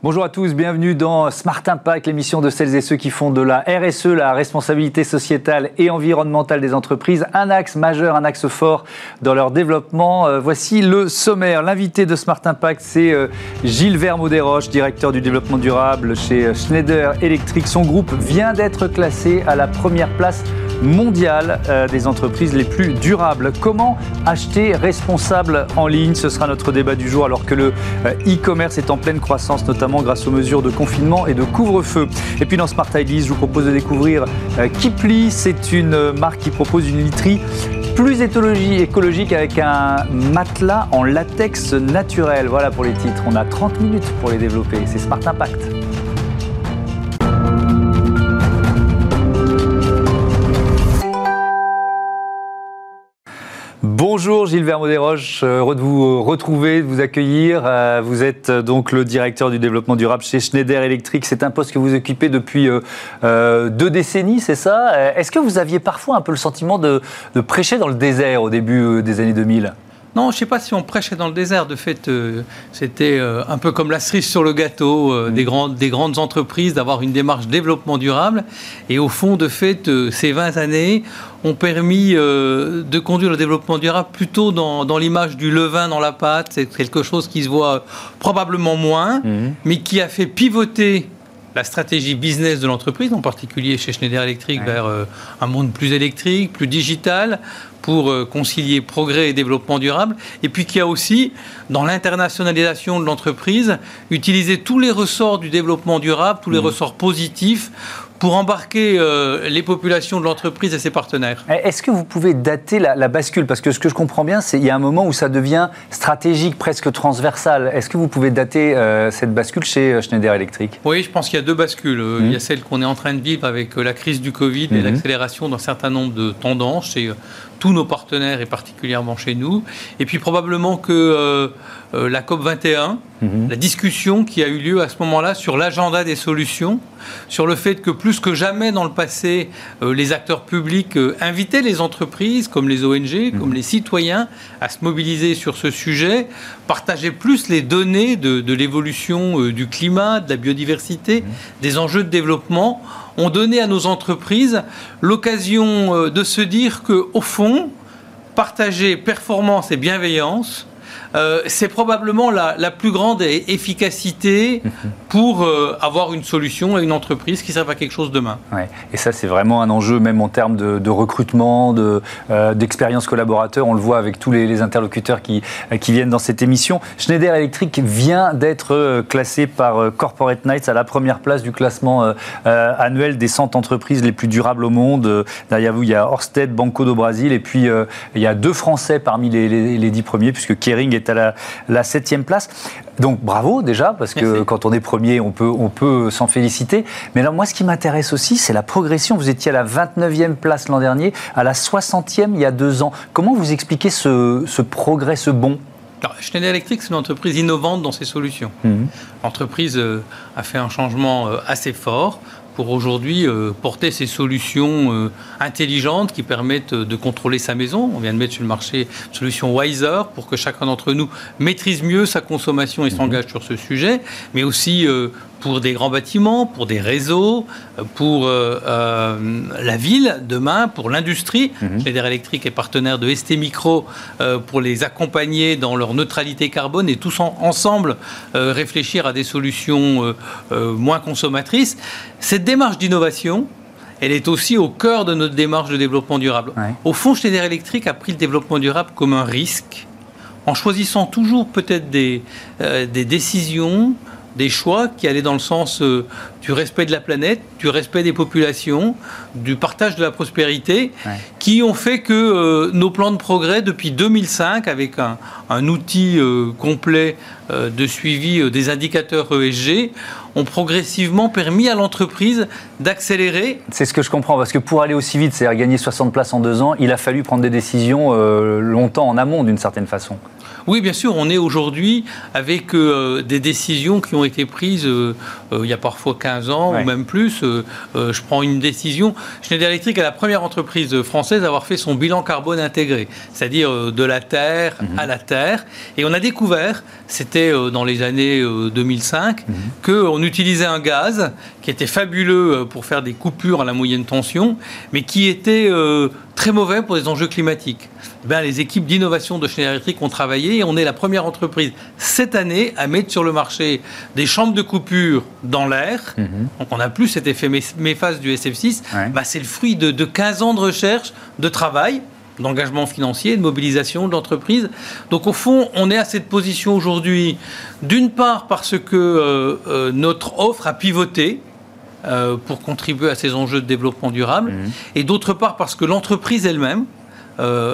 Bonjour à tous, bienvenue dans Smart Impact, l'émission de celles et ceux qui font de la RSE, la responsabilité sociétale et environnementale des entreprises, un axe majeur, un axe fort dans leur développement. Euh, voici le sommaire. L'invité de Smart Impact, c'est euh, Gilles Vermaux-Desroches, directeur du développement durable chez euh, Schneider Electric. Son groupe vient d'être classé à la première place mondiale des entreprises les plus durables. Comment acheter responsable en ligne? Ce sera notre débat du jour alors que le e-commerce est en pleine croissance, notamment grâce aux mesures de confinement et de couvre-feu. Et puis dans Smart Ideas, je vous propose de découvrir euh, Kipli. C'est une marque qui propose une literie plus écologique avec un matelas en latex naturel. Voilà pour les titres. On a 30 minutes pour les développer. C'est Smart Impact. Bonjour Gilles Vermaux-Desroches, heureux de vous retrouver, de vous accueillir. Euh, vous êtes euh, donc le directeur du développement durable chez Schneider Electric. C'est un poste que vous occupez depuis euh, deux décennies, c'est ça? Est-ce que vous aviez parfois un peu le sentiment de, de prêcher dans le désert au début des années 2000 non, je ne sais pas si on prêchait dans le désert. De fait, euh, c'était euh, un peu comme la cerise sur le gâteau euh, mm. des, grandes, des grandes entreprises d'avoir une démarche développement durable. Et au fond, de fait, ces 20 années ont permis de conduire le développement durable plutôt dans, dans l'image du levain dans la pâte. C'est quelque chose qui se voit probablement moins, mm. mais qui a fait pivoter la stratégie business de l'entreprise, en particulier chez Schneider Electric, vers un monde plus électrique, plus digital, pour euh, concilier progrès et développement durable, et puis qu'il y a aussi, dans l'internationalisation de l'entreprise, utiliser tous les ressorts du développement durable, tous les mmh. ressorts positifs pour embarquer euh, les populations de l'entreprise et ses partenaires. Eh, est-ce que vous pouvez dater la, bascule? Parce que ce que je comprends bien, c'est qu'il y a un moment où ça devient stratégique, presque transversal. Est-ce que vous pouvez dater euh, cette bascule chez euh, Schneider Electric? Oui, je pense qu'il y a deux bascules. Il y a mmh. celle qu'on est en train de vivre avec la crise du Covid et mmh. l'accélération d'un certain nombre de tendances tous nos partenaires et particulièrement chez nous. Et puis probablement que la COP 21, mmh. la discussion qui a eu lieu à ce moment-là sur l'agenda des solutions, sur le fait que plus que jamais dans le passé, euh, les acteurs publics euh, invitaient les entreprises, comme les ONG, comme mhm. les citoyens, à se mobiliser sur ce sujet, partager plus les données de, l'évolution euh, du climat, de la biodiversité, mhm. des enjeux de développement, ont donné à nos entreprises l'occasion de se dire qu'au fond, partager performance et bienveillance, euh, c'est probablement la, plus grande efficacité pour euh, avoir une solution et une entreprise qui servent à quelque chose demain. Ouais. Et ça, c'est vraiment un enjeu, même en termes de, recrutement, euh, d'expérience collaborateur. On le voit avec tous les, interlocuteurs qui, qui, viennent dans cette émission. Schneider Electric vient d'être classé par Corporate Knights à la première place du classement annuel des 100 entreprises les plus durables au monde. Derrière vous, il y a Orsted, Banco do Brasil, et puis il y a deux Français parmi les, les, dix premiers, puisque Kering est à la, septième place. Donc bravo déjà, parce que quand on est premier, on peut, on peut s'en féliciter. Mais là, moi, ce qui m'intéresse aussi, c'est la progression. Vous étiez à la 29e place l'an dernier, à la 60e il y a deux ans. Comment vous expliquez ce, progrès, ce bon Schneider Electric, c'est une entreprise innovante dans ses solutions. Mhm. L'entreprise euh, a fait un changement euh, assez fort pour aujourd'hui euh, porter ces solutions euh, intelligentes qui permettent euh, de contrôler sa maison. On vient de mettre sur le marché une solution Wiser pour que chacun d'entre nous maîtrise mieux sa consommation et s'engage mhm. sur ce sujet, mais aussi pour des grands bâtiments, pour des réseaux, pour euh, euh, la ville demain, pour l'industrie. Mmh. Schneider Electric est partenaire de ST Micro euh, pour les accompagner dans leur neutralité carbone et tous ensemble réfléchir à des solutions moins consommatrices. Cette démarche d'innovation, elle est aussi au cœur de notre démarche de développement durable. Au fond, Schneider Electric a pris le développement durable comme un risque en choisissant toujours peut-être des, des décisions des choix qui allaient dans le sens euh, du respect de la planète, du respect des populations, du partage de la prospérité, qui ont fait que euh, nos plans de progrès depuis 2005, avec un, outil euh, complet de suivi des indicateurs ESG, ont progressivement permis à l'entreprise d'accélérer. C'est ce que je comprends, parce que pour aller aussi vite, c'est-à-dire gagner 60 places en deux ans, il a fallu prendre des décisions longtemps en amont d'une certaine façon. Oui, bien sûr, on est aujourd'hui avec euh, des décisions qui ont été prises euh, il y a parfois 15 ans ou même plus, je prends une décision. Schneider Electric est la première entreprise française à avoir fait son bilan carbone intégré, c'est-à-dire de la terre mhm. à la terre. Et on a découvert, c'était dans les années 2005, mhm. qu'on utilisait un gaz qui était fabuleux pour faire des coupures à la moyenne tension, mais qui était très mauvais pour les enjeux climatiques. Ben, les équipes d'innovation de Schneider Electric ont travaillé et on est la première entreprise cette année à mettre sur le marché des chambres de coupure dans l'air. Mhm. Donc on n'a plus cet effet méphase du SF6. Ben, c'est le fruit de, 15 ans de recherche, de travail d'engagement financier, de mobilisation de l'entreprise. Donc au fond, on est à cette position aujourd'hui, d'une part parce que euh, euh, notre offre a pivoté, euh, pour contribuer à ces enjeux de développement durable, mhm. et d'autre part parce que l'entreprise elle-même,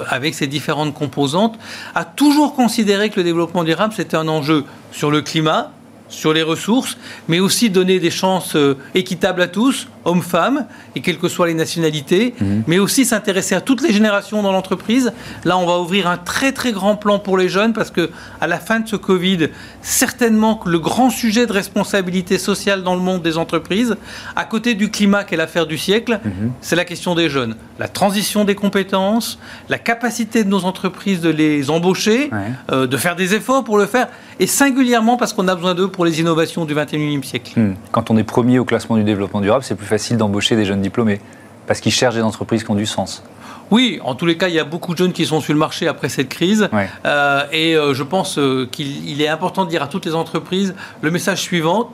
avec ses différentes composantes, a toujours considéré que le développement durable, c'était un enjeu sur le climat, sur les ressources, mais aussi donner des chances euh, équitables à tous, hommes, femmes, et quelles que soient les nationalités, mhm. mais aussi s'intéresser à toutes les générations dans l'entreprise. Là, on va ouvrir un très très grand plan pour les jeunes parce que à la fin de ce Covid, certainement que le grand sujet de responsabilité sociale dans le monde des entreprises, à côté du climat qui est l'affaire du siècle, mhm. c'est la question des jeunes. La transition des compétences, la capacité de nos entreprises de les embaucher, euh, de faire des efforts pour le faire, et singulièrement parce qu'on a besoin d'eux pour les innovations du 21e siècle. Hmm. Quand on est premier au classement du développement durable, c'est plus facile d'embaucher des jeunes diplômés parce qu'ils cherchent des entreprises qui ont du sens. Oui, en tous les cas, il y a beaucoup de jeunes qui sont sur le marché après cette crise. Euh, et euh, je pense euh, qu'il est important de dire à toutes les entreprises le message suivant.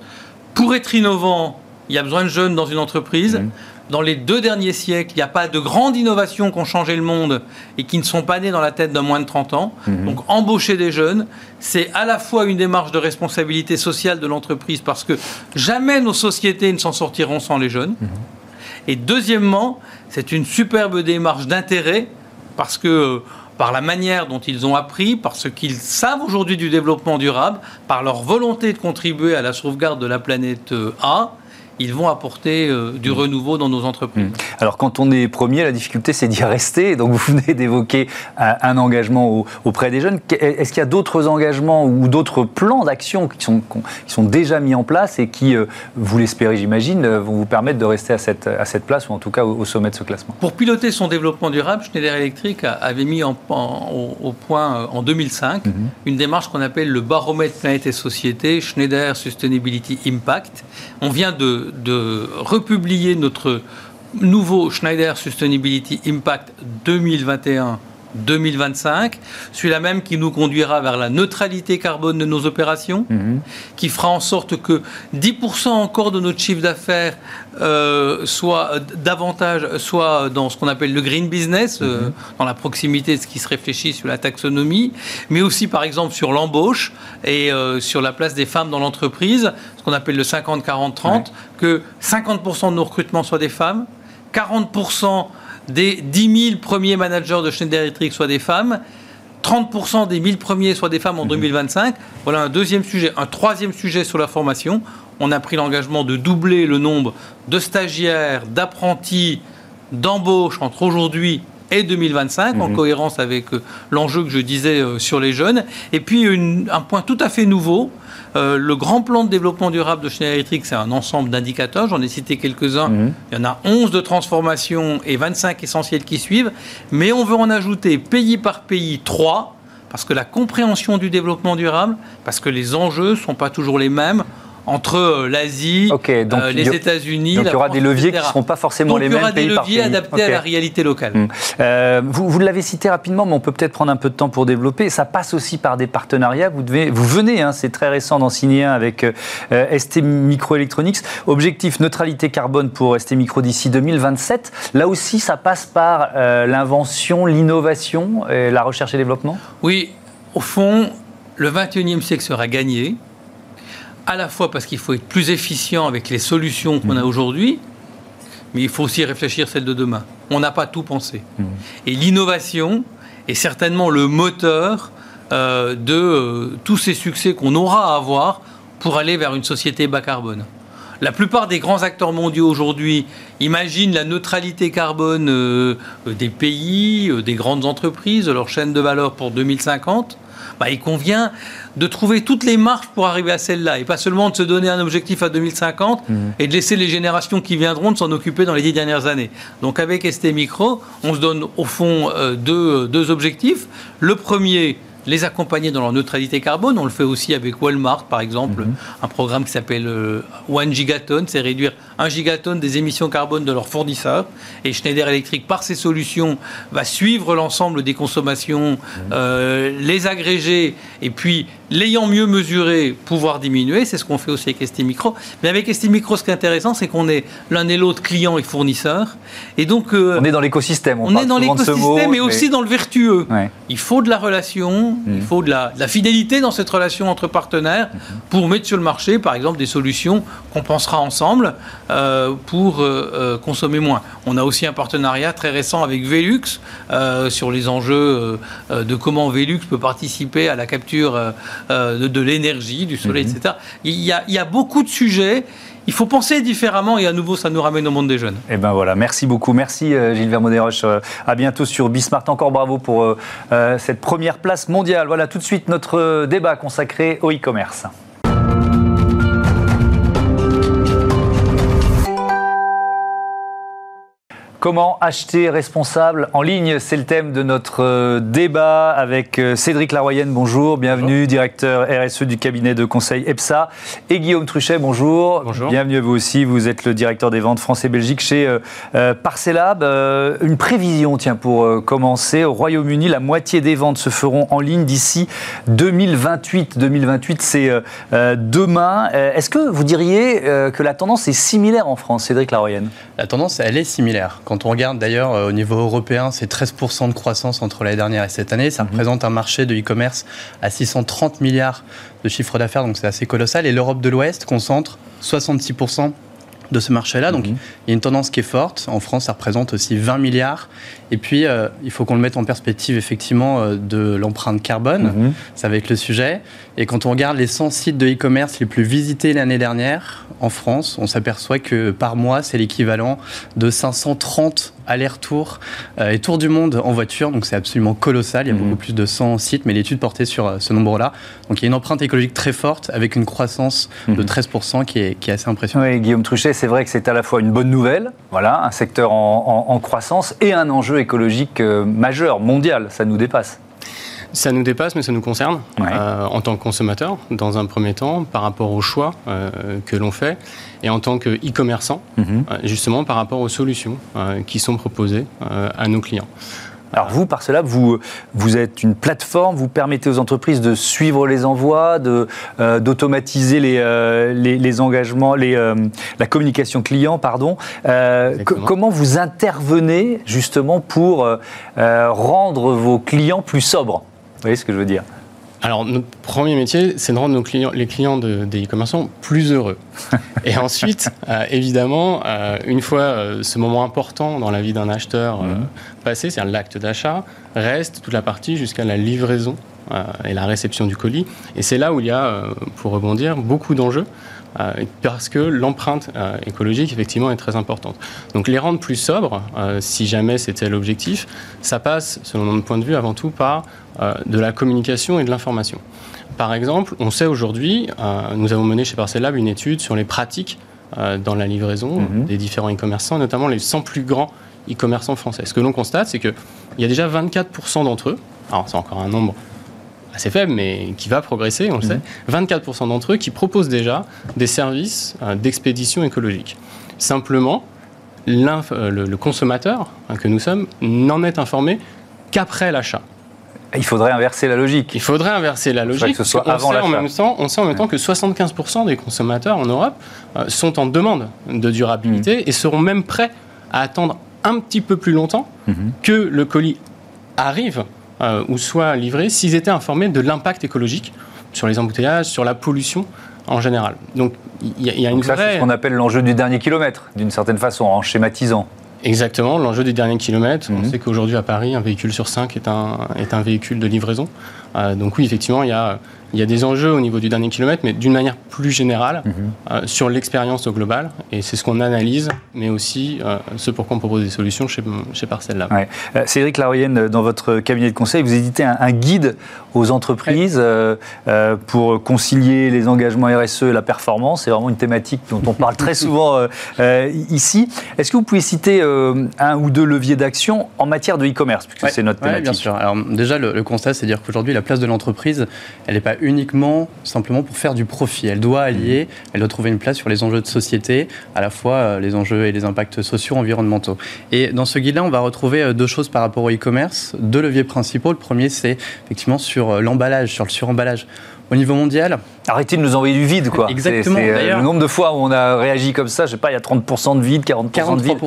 Pour être innovant, il y a besoin de jeunes dans une entreprise. Hmm dans les deux derniers siècles, il n'y a pas de grandes innovations qui ont changé le monde et qui ne sont pas nées dans la tête d'un moins de 30 ans. Mhm. Donc embaucher des jeunes, c'est à la fois une démarche de responsabilité sociale de l'entreprise parce que jamais nos sociétés ne s'en sortiront sans les jeunes. Mhm. Et deuxièmement, c'est une superbe démarche d'intérêt parce que par la manière dont ils ont appris, par ce qu'ils savent aujourd'hui du développement durable, par leur volonté de contribuer à la sauvegarde de la planète A, ils vont apporter euh, du mm. renouveau dans nos entreprises. Mm. Alors quand on est premier, la difficulté c'est d'y rester. Donc vous venez d'évoquer un, engagement auprès des jeunes. Est-ce qu'il y a d'autres engagements ou d'autres plans d'action qui sont, qui sont déjà mis en place et qui, euh, vous l'espérez j'imagine, euh, vont vous permettre de rester à cette, à cette place ou en tout cas au, sommet de ce classement? Pour piloter son développement durable, Schneider Electric avait mis en, au, point en 2005 mm-hmm. une démarche qu'on appelle le baromètre planète et société, Schneider Sustainability Impact. On vient de, de, republier notre nouveau Schneider Sustainability Impact 2021 2025, celui-là même qui nous conduira vers la neutralité carbone de nos opérations, mhm. qui fera en sorte que 10% encore de notre chiffre d'affaires euh, soit davantage soit dans ce qu'on appelle le green business, euh, mhm. dans la proximité de ce qui se réfléchit sur la taxonomie, mais aussi par exemple sur l'embauche et euh, sur la place des femmes dans l'entreprise, ce qu'on appelle le 50-40-30, que 50% de nos recrutements soient des femmes, 40% des 10 000 premiers managers de Schneider Electric soient des femmes, 30% des 1000 premiers soient des femmes en 2025. Mhm. Voilà un deuxième sujet. Un troisième sujet sur la formation. On a pris l'engagement de doubler le nombre de stagiaires, d'apprentis, d'embauches entre aujourd'hui et 2025, en mhm. cohérence avec euh, l'enjeu que je disais euh, sur les jeunes. Et puis un point tout à fait nouveau, euh, le grand plan de développement durable de Schneider Electric, c'est un ensemble d'indicateurs. J'en ai cité quelques-uns. Mhm. Il y en a 11 de transformation et 25 essentiels qui suivent. Mais on veut en ajouter pays par pays 3 parce que la compréhension du développement durable, parce que les enjeux ne sont pas toujours les mêmes entre euh, l'Asie, euh, les États-Unis. Donc il y aura des leviers qui ne seront pas forcément les mêmes. Il y aura des leviers adaptés à la réalité locale. Hum. Euh, vous, vous l'avez cité rapidement, mais on peut peut-être prendre un peu de temps pour développer. Ça passe aussi par des partenariats. Vous, devez, vous venez, hein, c'est très récent, d'en signer un avec ST Microelectronics. Objectif neutralité carbone pour ST Micro d'ici 2027. Là aussi, ça passe par l'invention, l'innovation, la recherche et développement? Oui, au fond, le 21e siècle sera gagné à la fois parce qu'il faut être plus efficient avec les solutions qu'on a mhm. aujourd'hui, mais il faut aussi réfléchir celles de demain. On n'a pas tout pensé. Mhm. Et l'innovation est certainement le moteur euh, de euh, tous ces succès qu'on aura à avoir pour aller vers une société bas carbone. La plupart des grands acteurs mondiaux aujourd'hui imaginent la neutralité carbone euh, des pays, des grandes entreprises, de leur chaîne de valeur pour 2050. Bah, il convient de trouver toutes les marches pour arriver à celle-là et pas seulement de se donner un objectif à 2050 mmh. et de laisser les générations qui viendront de s'en occuper dans les dix dernières années. Donc avec ST Micro, on se donne au fond deux, deux objectifs. Le premier, les accompagner dans leur neutralité carbone. On le fait aussi avec Walmart, par exemple, mhm. un programme qui s'appelle euh, One Gigaton, c'est réduire 1 gigatonne des émissions carbone de leurs fournisseurs. Et Schneider Electric, par ses solutions, va suivre l'ensemble des consommations, mhm. euh, les agréger et puis l'ayant mieux mesuré, pouvoir diminuer. C'est ce qu'on fait aussi avec ST Micro. Mais avec ST Micro, ce qui est intéressant, c'est qu'on est l'un et l'autre client et fournisseur. Et donc, euh, on est dans l'écosystème. On, est dans l'écosystème, mais, aussi dans le vertueux. Il faut de la relation, il mm. faut de la, fidélité dans cette relation entre partenaires mm-hmm. pour mettre sur le marché, par exemple, des solutions qu'on pensera ensemble euh, pour euh, consommer moins. On a aussi un partenariat très récent avec Velux sur les enjeux de comment Velux peut participer à la capture euh, de, l'énergie, du soleil, mhm. etc. Il y, a, il y, a, beaucoup de sujets. Il faut penser différemment et à nouveau, ça nous ramène au monde des jeunes. Eh ben voilà, merci beaucoup. Merci euh, Gilles Vermont-Desroches. Euh, à bientôt sur Bismart. Encore bravo pour cette première place mondiale. Voilà tout de suite notre débat consacré au e-commerce. Comment acheter responsable en ligne C'est le thème de notre euh, débat avec euh, Cédric Laroyenne. Bonjour, bienvenue, directeur RSE du cabinet de conseil EPSA. Et Guillaume Truchet, bonjour. Bonjour. Bienvenue à vous aussi. Vous êtes le directeur des ventes France et Belgique chez euh, Parcelab. une prévision, tiens, pour commencer. Au Royaume-Uni, la moitié des ventes se feront en ligne d'ici 2028. 2028, c'est demain. Est-ce que vous diriez que la tendance est similaire en France, Cédric Laroyenne? La tendance, elle est similaire. Quand on regarde d'ailleurs euh, au niveau européen, c'est 13% de croissance entre l'année dernière et cette année. Ça mhm. représente un marché de e-commerce à 630 milliards de chiffre d'affaires, donc c'est assez colossal. Et l'Europe de l'Ouest concentre 66% de ce marché-là. Donc, mhm. il y a une tendance qui est forte. En France, ça représente aussi 20 milliards. Et puis, euh, il faut qu'on le mette en perspective, effectivement, euh, de l'empreinte carbone. Mhm. Ça va être le sujet. Et quand on regarde les 100 sites de e-commerce les plus visités l'année dernière en France, on s'aperçoit que par mois, c'est l'équivalent de 530 aller-retour euh, et tour du monde en voiture. Donc, c'est absolument colossal. Il y a mhm. beaucoup plus de 100 sites, mais l'étude portait sur ce nombre-là. Donc, il y a une empreinte écologique très forte avec une croissance de 13% qui est, qui est assez impressionnante. Oui, Guillaume Truchet, c'est vrai que c'est à la fois une bonne nouvelle, voilà, un secteur en, croissance, et un enjeu écologique euh, majeur, mondial. Ça nous dépasse. Ça nous dépasse, mais ça nous concerne euh, en tant que consommateur, dans un premier temps, par rapport aux choix euh, que l'on fait, et en tant qu'e-commerçant, mhm. justement par rapport aux solutions qui sont proposées à nos clients. Alors vous, par cela, vous, vous êtes une plateforme, vous permettez aux entreprises de suivre les envois, euh, d'automatiser les, euh, les, engagements, les, euh, la communication client, pardon. comment vous intervenez justement pour rendre vos clients plus sobres? Vous voyez ce que je veux dire? Alors, notre premier métier, c'est de rendre nos clients, les clients de, des e-commerçants plus heureux. Et ensuite, euh, évidemment, euh, une fois euh, ce moment important dans la vie d'un acheteur mhm. passé, c'est-à-dire l'acte d'achat, reste toute la partie jusqu'à la livraison et la réception du colis. Et c'est là où il y a, pour rebondir, beaucoup d'enjeux. Parce que l'empreinte écologique, effectivement, est très importante. Donc les rendre plus sobres, si jamais c'était l'objectif, ça passe, selon notre point de vue, avant tout par euh, de la communication et de l'information. Par exemple, on sait aujourd'hui, euh, nous avons mené chez Parcel Lab une étude sur les pratiques euh, dans la livraison mhm. des différents e-commerçants, notamment les 100 plus grands e-commerçants français. Ce que l'on constate, c'est qu'il y a déjà 24% d'entre eux, alors c'est encore un nombre assez faible, mais qui va progresser, on le sait, 24% mhm. d'entre eux qui proposent déjà des services d'expédition écologique. Simplement, le, consommateur hein, que nous sommes n'en est informé qu'après l'achat. Il faudrait inverser la logique. Il faudrait inverser la logique. Que ce soit avant on, sait en même temps, on sait en même temps que 75% des consommateurs en Europe euh, sont en demande de durabilité mm. et seront même prêts à attendre un petit peu plus longtemps mm-hmm. que le colis arrive euh, ou soit livré s'ils étaient informés de l'impact écologique sur les embouteillages, sur la pollution en général. Donc il y, a une ça, c'est ce qu'on appelle l'enjeu du dernier kilomètre, d'une certaine façon, en schématisant. Exactement, l'enjeu du dernier kilomètre. On mhm. sait qu'aujourd'hui à Paris, un véhicule sur cinq est un, est un véhicule de livraison. donc oui, effectivement, il y a il y a des enjeux au niveau du dernier kilomètre, mais d'une manière plus générale mhm. euh, sur l'expérience au global. Et c'est ce qu'on analyse, mais aussi euh, ce pour quoi on propose des solutions chez, chez Parcelle Lab. Ouais. Euh, Cédric Laroyenne, dans votre cabinet de conseil, vous éditez un, guide aux entreprises pour concilier les engagements RSE et la performance. C'est vraiment une thématique dont on parle très souvent ici. Est-ce que vous pouvez citer un ou deux leviers d'action en matière de e-commerce, puisque c'est notre thématique bien sûr. Alors déjà, le, le constat, c'est dire qu'aujourd'hui, la place de l'entreprise, elle n'est pas uniquement simplement pour faire du profit. Elle doit allier, elle doit trouver une place sur les enjeux de société, à la fois euh, les enjeux et les impacts sociaux, environnementaux. Et dans ce guide-là, on va retrouver euh, deux choses par rapport au e-commerce, deux leviers principaux. Le premier, c'est effectivement sur euh, l'emballage, sur le suremballage. Au niveau mondial, Arrêtez de nous envoyer du vide, quoi. Exactement. C'est, le nombre de fois où on a réagi comme ça, je sais pas, il y a 30% de vide, 40% de vide.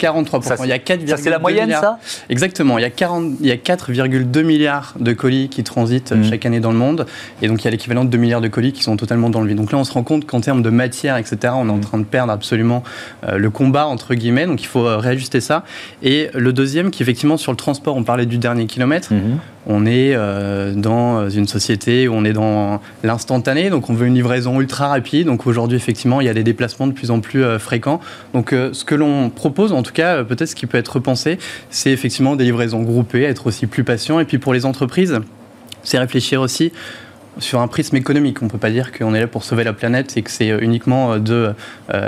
43%. il y a 4, ça, c'est la moyenne, ça? Exactement. Il y a, 40, il y a 4,2 milliards de colis qui transitent mmh. chaque année dans le monde. Et donc, il y a l'équivalent de 2 milliards de colis qui sont totalement dans le vide. Donc là, on se rend compte qu'en termes de matière, etc., on est en mmh. train de perdre absolument euh, le combat, entre guillemets. Donc, il faut euh, réajuster ça. Et le deuxième, qui effectivement, sur le transport, on parlait du dernier kilomètre. Mmh. On est euh, dans une société où on est dans l'instantané. Donc, on veut une livraison ultra rapide. Donc aujourd'hui, effectivement, il y a des déplacements de plus en plus euh, fréquents. Donc euh, ce que l'on propose, en tout cas, peut-être ce qui peut être repensé, c'est effectivement des livraisons groupées, être aussi plus patient. Et puis pour les entreprises, c'est réfléchir aussi sur un prisme économique. On ne peut pas dire qu'on est là pour sauver la planète et que c'est uniquement de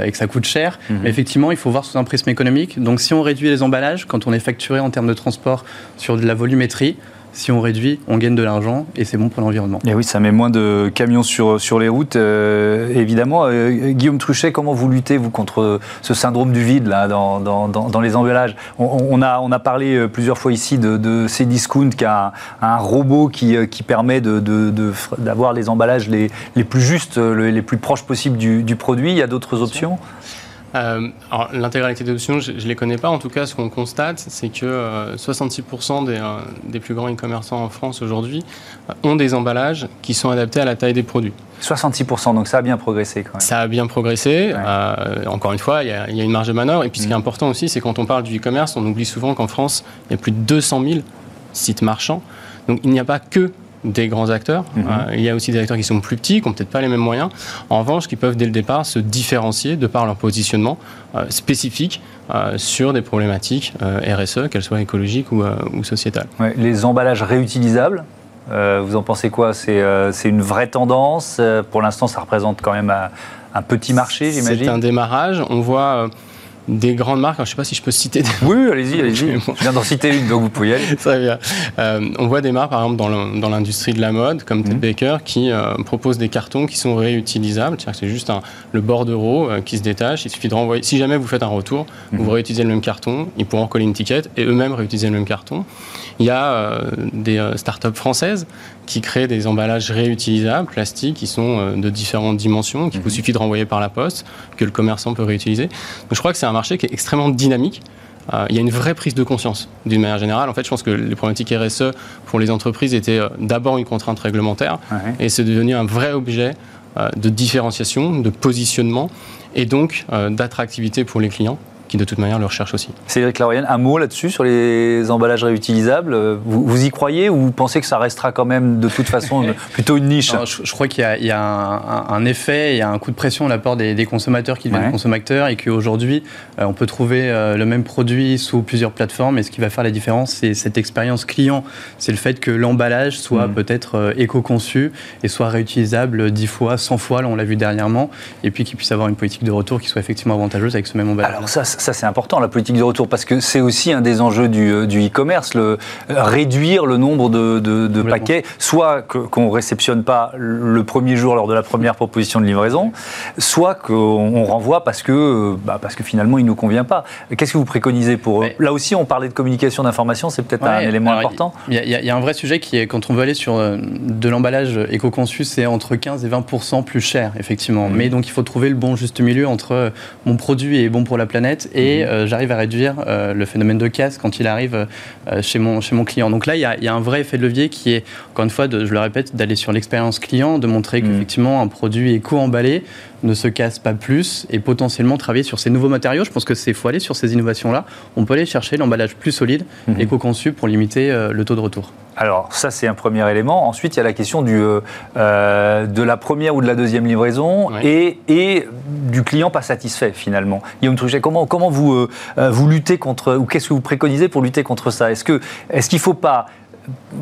et que ça coûte cher. Mhm. Mais effectivement, il faut voir sous un prisme économique. Donc, si on réduit les emballages, quand on est facturé en termes de transport sur de la volumétrie, si on réduit, on gagne de l'argent et c'est bon pour l'environnement. Et oui, ça met moins de camions sur, sur les routes, euh, évidemment. Euh, Guillaume Truchet, comment vous luttez, vous, contre ce syndrome du vide là, dans, dans, dans, les emballages? On, a, on a parlé euh, plusieurs fois ici de, de Cdiscount, qui a un, robot qui, qui permet d'avoir de, les emballages les, les plus justes, les plus proches possibles du, du produit. Il y a d'autres options? Euh, L'intégralité des options, je ne les connais pas. En tout cas, ce qu'on constate, c'est que 66% euh, des, euh, des, plus grands e-commerçants en France aujourd'hui euh, ont des emballages qui sont adaptés à la taille des produits. 66%, donc ça a bien progressé quand même. Ça a bien progressé. encore une fois, il y, y, a une marge de manœuvre. Et puis ce qui est mm. important aussi, c'est quand on parle du e-commerce, on oublie souvent qu'en France, il y a plus de 200 000 sites marchands. Donc il n'y a pas que des grands acteurs. Mhm. Euh, il y a aussi des acteurs qui sont plus petits, qui n'ont peut-être pas les mêmes moyens. En revanche, qui peuvent dès le départ se différencier de par leur positionnement euh, spécifique euh, sur des problématiques RSE, qu'elles soient écologiques ou, ou sociétales. les emballages réutilisables, vous en pensez quoi? C'est une vraie tendance? Pour l'instant, ça représente quand même un, un petit marché, j'imagine? C'est un démarrage. On voit des grandes marques. je ne sais pas si je peux citer des Oui, allez-y, allez-y. Je viens d'en citer une, donc vous pouvez y aller. Très bien. Euh, on voit des marques, par exemple, dans l'industrie de la mode, comme Ted mhm. Baker, qui euh, proposent des cartons qui sont réutilisables. C'est-à-dire que c'est juste un, le bordereau euh, qui se détache. Il suffit de renvoyer. Si jamais vous faites un retour, vous mhm. réutilisez le même carton, ils pourront coller une étiquette et eux-mêmes réutiliser le même carton. Il y a des startups françaises qui créent des emballages réutilisables, plastiques, qui sont de différentes dimensions, qu'il vous mhm. suffit de renvoyer par la poste, que le commerçant peut réutiliser. Donc je crois que c'est un marché qui est extrêmement dynamique. Euh, il y a une vraie prise de conscience d'une manière générale. En fait, je pense que les problématiques RSE pour les entreprises étaient euh, d'abord une contrainte réglementaire et c'est devenu un vrai objet euh, de différenciation, de positionnement et donc d'attractivité pour les clients qui de toute manière le recherchent aussi. Cédric Laurienne, un mot là-dessus sur les emballages réutilisables? Vous, vous, y croyez ou vous pensez que ça restera quand même de toute façon plutôt une niche? Je, crois qu'il y a, un, effet, il y a un coup de pression à la part des, consommateurs qui deviennent consommateurs et qu'aujourd'hui euh, on peut trouver euh, le même produit sous plusieurs plateformes et ce qui va faire la différence c'est cette expérience client, c'est le fait que l'emballage soit mm. peut-être euh, éco-conçu et soit réutilisable 10 fois, 100 fois, là on l'a vu dernièrement, et puis qu'il puisse avoir une politique de retour qui soit effectivement avantageuse avec ce même emballage. Alors ça, ça c'est important, la politique de retour, parce que c'est aussi un des enjeux du, euh, e-commerce, le euh, réduire le nombre de, paquets, soit qu'on ne réceptionne pas le premier jour lors de la première proposition de livraison, soit qu'on renvoie parce que, euh, bah, parce que finalement il ne nous convient pas. Qu'est-ce que vous préconisez pour eux Là aussi, on parlait de communication d'information, c'est peut-être un élément important. Il y, a un vrai sujet qui est, quand on veut aller sur de l'emballage éco-conçu, c'est entre 15 et 20 plus cher, effectivement. Mmh. Mais donc il faut trouver le bon juste milieu entre mon produit est bon pour la planète et mhm. euh, j'arrive à réduire euh, le phénomène de casse quand il arrive euh, chez, mon, chez mon client. Donc là, il y, a, il y, a, un vrai effet de levier qui est, encore une fois, de, je le répète, d'aller sur l'expérience client, de montrer mhm. qu'effectivement un produit éco-emballé ne se casse pas plus et potentiellement travailler sur ces nouveaux matériaux. Je pense que c'est faut aller sur ces innovations-là. On peut aller chercher l'emballage plus solide, mhm. éco-conçu pour limiter euh, le taux de retour. Alors ça c'est un premier élément. Ensuite il y a la question du, euh, euh, de la première ou de la deuxième livraison et, et, du client pas satisfait finalement. Guillaume Truchet, comment, comment vous, vous luttez contre, ou qu'est-ce que vous préconisez pour lutter contre ça? Est-ce qu'il est qu'il ne faut pas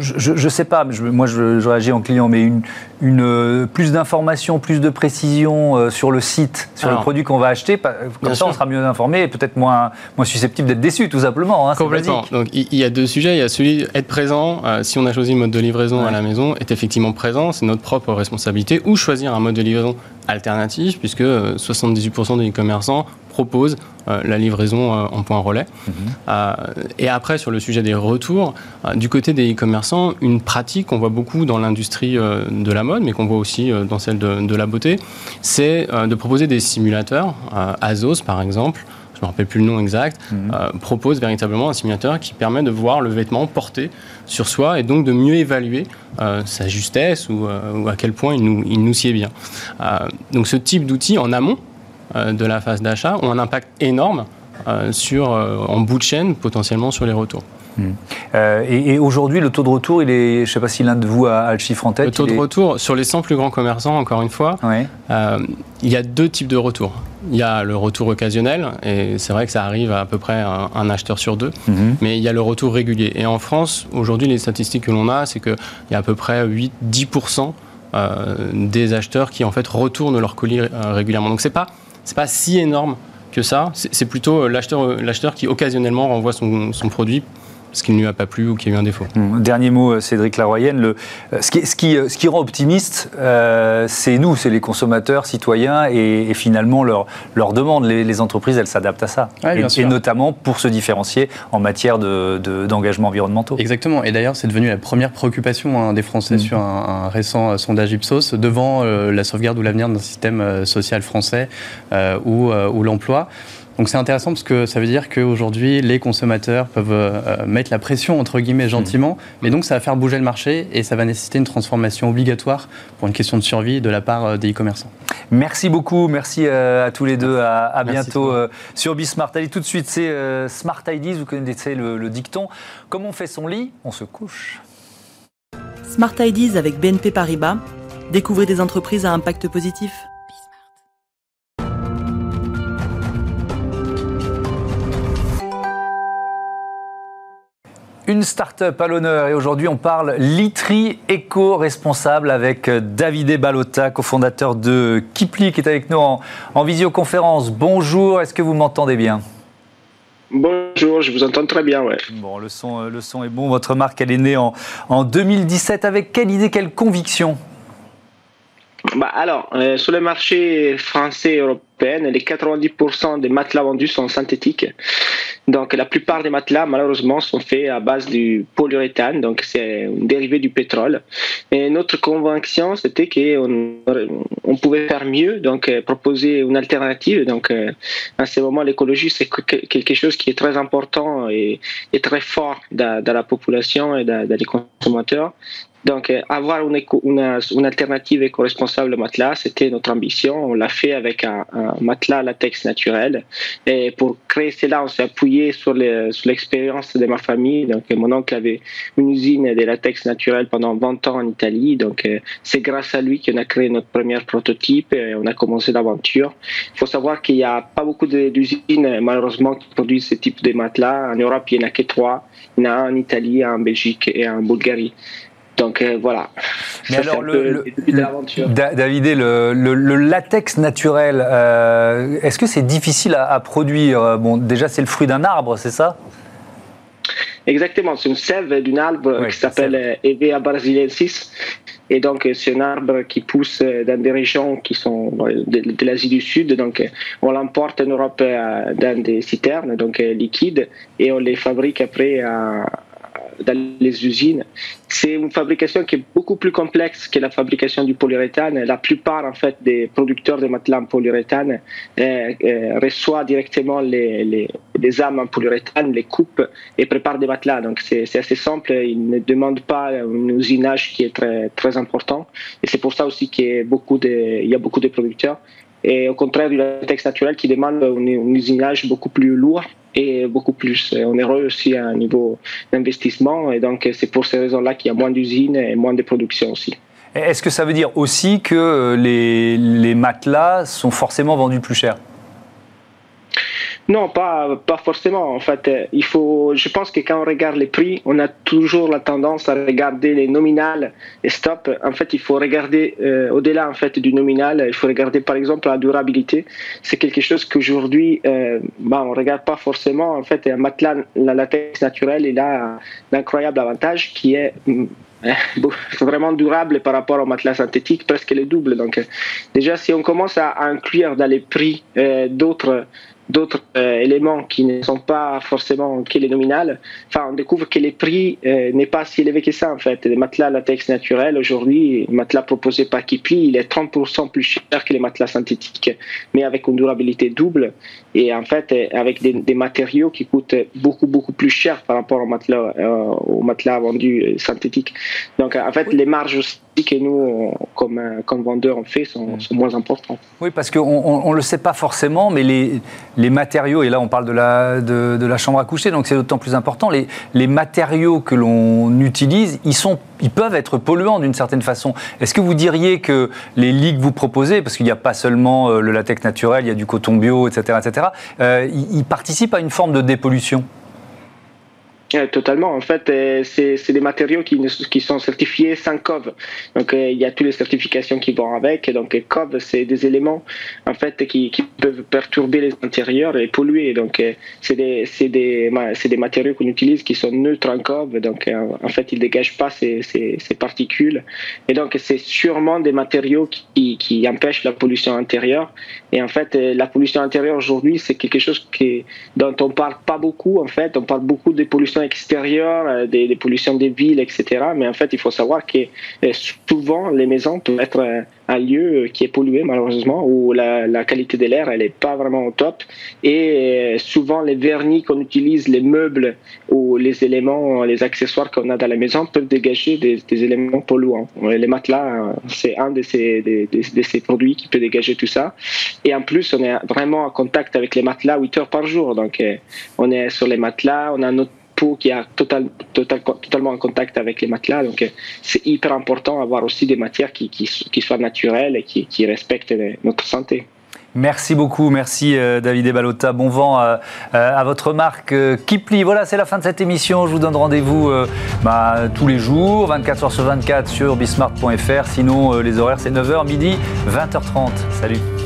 je ne sais pas, moi je, réagis en client, mais une, une euh, plus d'informations, plus de précision euh, sur le site, sur le produit qu'on va acheter, comme ça on sera mieux informé et peut-être moins, moins susceptible d'être déçu tout simplement. Hein, Complètement. Donc il y, a deux sujets, il y a celui être présent, euh, si on a choisi le mode de livraison à la maison, est effectivement présent, c'est notre propre responsabilité, ou choisir un mode de livraison alternatif, puisque 78% des e-commerçants proposent la livraison en point relais. Mhm. et après, sur le sujet des retours, du côté des e-commerçants, une pratique qu'on voit beaucoup dans l'industrie de la mode, mais qu'on voit aussi euh, dans celle de, la beauté, c'est euh, de proposer des simulateurs. Euh, Azos, par exemple, je ne me rappelle plus le nom exact, mhm. propose véritablement un simulateur qui permet de voir le vêtement porté sur soi et donc de mieux évaluer sa justesse ou, à quel point il nous, il nous sied bien. donc ce type d'outils en amont de la phase d'achat ont un impact énorme sur, en bout de chaîne potentiellement sur les retours. Hmm. Euh, et, aujourd'hui, le taux de retour, il est, je ne sais pas si l'un de vous a, le chiffre en tête. Le taux de retour, sur les 100 plus grands commerçants, encore une fois, euh, il y a deux types de retours. Il y a le retour occasionnel, et c'est vrai que ça arrive à à peu près un, acheteur sur deux, mhm. mais il y a le retour régulier. Et en France, aujourd'hui, les statistiques que l'on a, c'est qu'il y a à peu près 8-10% euh, des acheteurs qui en fait retournent leur colis régulièrement. Donc c'est pas c'est pas si énorme que ça. C'est plutôt l'acheteur l'acheteur qui occasionnellement renvoie son, son produit ce qui ne lui a pas plu ou qui a eu un défaut. Dernier mot, euh, Cédric Laroyenne. Le, euh, ce, qui, ce, qui, euh, ce, qui, rend optimiste, c'est nous, c'est les consommateurs, citoyens, et, finalement leur, leur demande. Les, entreprises, elles s'adaptent à ça. et, notamment pour se différencier en matière d'engagement de, d'engagement environnementaux. Exactement. Et d'ailleurs, c'est devenu la première préoccupation hein, des Français mmh. sur un, récent sondage Ipsos devant la sauvegarde ou l'avenir d'un système social français ou, ou l'emploi. Donc c'est intéressant parce que ça veut dire qu'aujourd'hui, les consommateurs peuvent euh, mettre la pression, entre guillemets, gentiment, mmh. mais donc ça va faire bouger le marché et ça va nécessiter une transformation obligatoire pour une question de survie de la part euh, des e-commerçants. Merci beaucoup, merci euh, à tous les deux, à, bientôt sur Bismart. Allez, tout de suite, c'est Smart Ideas, vous connaissez le, le dicton. Comme on fait son lit, on se couche. Smart Ideas avec BNP Paribas. Découvrez des entreprises à impact positif. Une start-up à l'honneur et aujourd'hui on parle literie éco-responsable avec Davide Balotta, cofondateur de Kipli qui est avec nous en, visioconférence. Bonjour, est-ce que vous m'entendez bien? Bonjour, je vous entends très bien, ouais. Bon, le son, le son est bon. Votre marque, elle est née en, en 2017. Avec quelle idée, quelle conviction? Bah alors, euh, sur le marché français et européen, les 90% des matelas vendus sont synthétiques. Donc la plupart des matelas, malheureusement, sont faits à base du polyuréthane, donc c'est un dérivé du pétrole. Et notre conviction, c'était qu'on on pouvait faire mieux, donc euh, proposer une alternative. Donc euh, à ce moment, l'écologie, c'est quelque chose qui est très important et, très fort dans, la population et dans les consommateurs. Donc, euh, avoir une, alternative éco-responsable au matelas, c'était notre ambition. On l'a fait avec un, matelas latex naturel. Et pour créer cela, on s'est appuyé sur l'expérience de ma famille. Donc, mon oncle avait une usine de latex naturel pendant 20 ans en Italie. Donc, euh, c'est grâce à lui qu'on a créé notre premier prototype et on a commencé l'aventure. Il faut savoir qu'il n'y a pas beaucoup d'usines, malheureusement, qui produisent ce type de matelas. En Europe, il n'y en a que trois. Il y en a un en Italie, un en Belgique et un en Bulgarie. Donc euh, voilà. Mais alors, le, David, le, latex naturel, euh, est-ce que c'est difficile à, produire? Bon, déjà, c'est le fruit d'un arbre, c'est ça? Exactement, c'est une sève d'un arbre qui s'appelle Evea brasiliensis. Et donc, c'est un arbre qui pousse dans des régions qui sont de, l'Asie du Sud. Donc, on l'emporte en Europe euh, dans des citernes, donc liquides, et on les fabrique après à, dans les usines. C'est une fabrication qui est beaucoup plus complexe que la fabrication du polyuréthane. La plupart en fait des producteurs de matelas en polyuréthane euh, euh, reçoivent directement les, les, les âmes en polyuréthane, les coupent et préparent des matelas. Donc c'est assez simple. Ils ne demandent pas un usinage qui est très très important. Et c'est pour ça aussi qu'il y a beaucoup de, il y a beaucoup de producteurs et au contraire du latex naturel qui demande un, usinage beaucoup plus lourd et beaucoup plus onéreux aussi à un niveau d'investissement. Et donc, c'est pour ces raisons-là qu'il y a moins d'usines et moins de production aussi. Est-ce que ça veut dire aussi que les, les matelas sont forcément vendus plus cher? Non, pas, pas forcément. En fait, il faut, je pense que quand on regarde les prix, on a toujours la tendance à regarder les nominales et stop. En fait, il faut regarder euh, au-delà en fait du nominal. Il faut regarder par exemple la durabilité. C'est quelque chose qu'aujourd'hui, euh, bah, on regarde pas forcément. En fait, un matelas, la latex naturel, il a un incroyable avantage qui est mm, vraiment durable par rapport au matelas synthétique, presque le double. Donc, déjà, si on commence à, inclure dans les prix euh, d'autres d'autres euh, éléments qui ne sont pas forcément que les nominales, enfin, on découvre que les prix euh, n'est pas si élevé que ça en fait. Les matelas latex naturels aujourd'hui, le matelas proposé par Kipli, il est 30% plus cher que les matelas synthétiques, mais avec une durabilité double et en fait euh, avec des, matériaux qui coûtent beaucoup beaucoup plus cher par rapport aux matelas, aux matelas vendus synthétiques. Donc en fait, les marges aussi que nous, comme, comme vendeurs, on fait sont, mm. sont moins importantes. Oui, parce qu'on ne le sait pas forcément, mais les, les matériaux, et là on parle de la, chambre à coucher, donc c'est d'autant plus important, les, matériaux que l'on utilise, ils, sont, peuvent être polluants d'une certaine façon. Est-ce que vous diriez que les lits que vous proposez, parce qu'il n'y a pas seulement euh, le latex naturel, il y a du coton bio, etc., etc., euh, ils participent à une forme de dépollution? Totalement. En fait, euh, c'est des matériaux qui, qui sont certifiés sans COV. Donc, euh, il y a toutes les certifications qui vont avec. Donc, COV, c'est des éléments en fait qui, qui, peuvent perturber les intérieurs et polluer. Donc, euh, c'est des, des, des, matériaux qu'on utilise qui sont neutres en COV. Donc, en fait, ils dégagent pas ces, ces, ces particules. Et donc, c'est sûrement des matériaux qui, qui, empêchent la pollution intérieure. Et en fait, la pollution intérieure aujourd'hui, c'est quelque chose qui, dont on parle pas beaucoup. En fait, on parle beaucoup des pollutions extérieures, euh, des, pollutions des villes, etc. Mais en fait, il faut savoir que euh, souvent, les maisons peuvent être euh, un lieu qui est pollué, malheureusement, où la, qualité de l'air, elle n'est pas vraiment au top. Et souvent, les vernis qu'on utilise, les meubles ou les éléments, les accessoires qu'on a dans la maison peuvent dégager des, éléments polluants. Les matelas, c'est un de ces, de ces produits qui peut dégager tout ça. Et en plus, on est vraiment en contact avec les matelas 8 heures par jour. Donc, on est sur les matelas, on a notre qui est total, total, totalement en contact avec les matelas. Donc, euh, c'est hyper important d'avoir aussi des matières qui, qui, soient naturelles et qui, qui respectent notre santé. Merci beaucoup, merci euh, David Ebalotta. Bon vent euh, à, votre marque Kipli. Voilà, c'est la fin de cette émission. Je vous donne rendez-vous bah, tous les jours, 24 h sur 24 sur bismart.fr. Sinon, les horaires, c'est 9h, midi, 20h30. Salut.